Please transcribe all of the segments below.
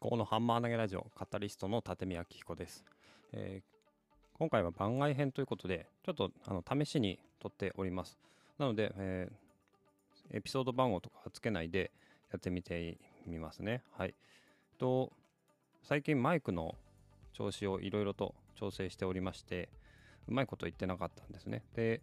思考のハンマー投げラジオカタリストの立見明彦です、えー今回は番外編ということでちょっとあの試しに撮っております。なので、えーエピソード番号とかはつけないでやってみてみますね。はい。と最近マイクの調子をいろいろと調整しておりましてうまいこと言ってなかったんですね。で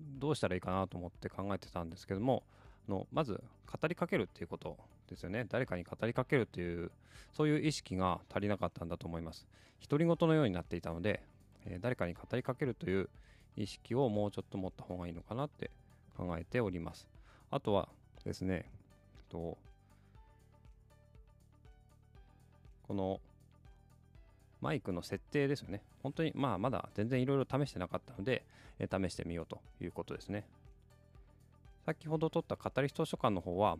どうしたらいいかなと思って考えてたんですけどものまず語りかけるっていうことですよね。誰かに語りかけるっていうそういう意識が足りなかったんだと思います。独り言のようになっていたので、えー誰かに語りかけるという意識をもうちょっと持った方がいいのかなって考えております。あとはですねえっとこのマイクの設定ですよね。本当にまあまだ全然いろいろ試してなかったので、え試してみようということですね。先ほど撮った語り人図書館の方は、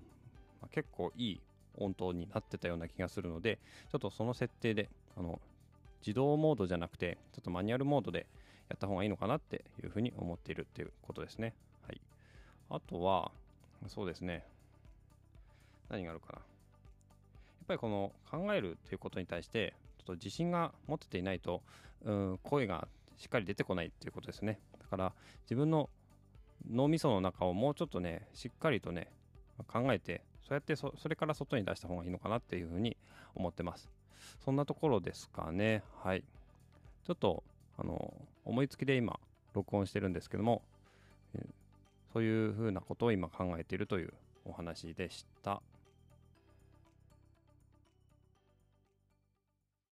ま結構いい音頭になってたような気がするのでちょっとその設定であの自動モードじゃなくてちょっとマニュアルモードでやった方がいいのかなっていうふうに思っているっていうことですね。はい。あとはそうですね。何があるかな。やっぱりこの考えるということに対してちょっと自信が持てていないとうん声がしっかり出てこないっていうことですね。だから自分の脳みその中をもうちょっとねしっかりとね考えてそうやってそれから外に出した方がいいのかなっていうふうに思ってます。そんなところですかね。はい。ちょっとあの思いつきで今録音してるんですけども、そういうふうなことを今考えているというお話でした。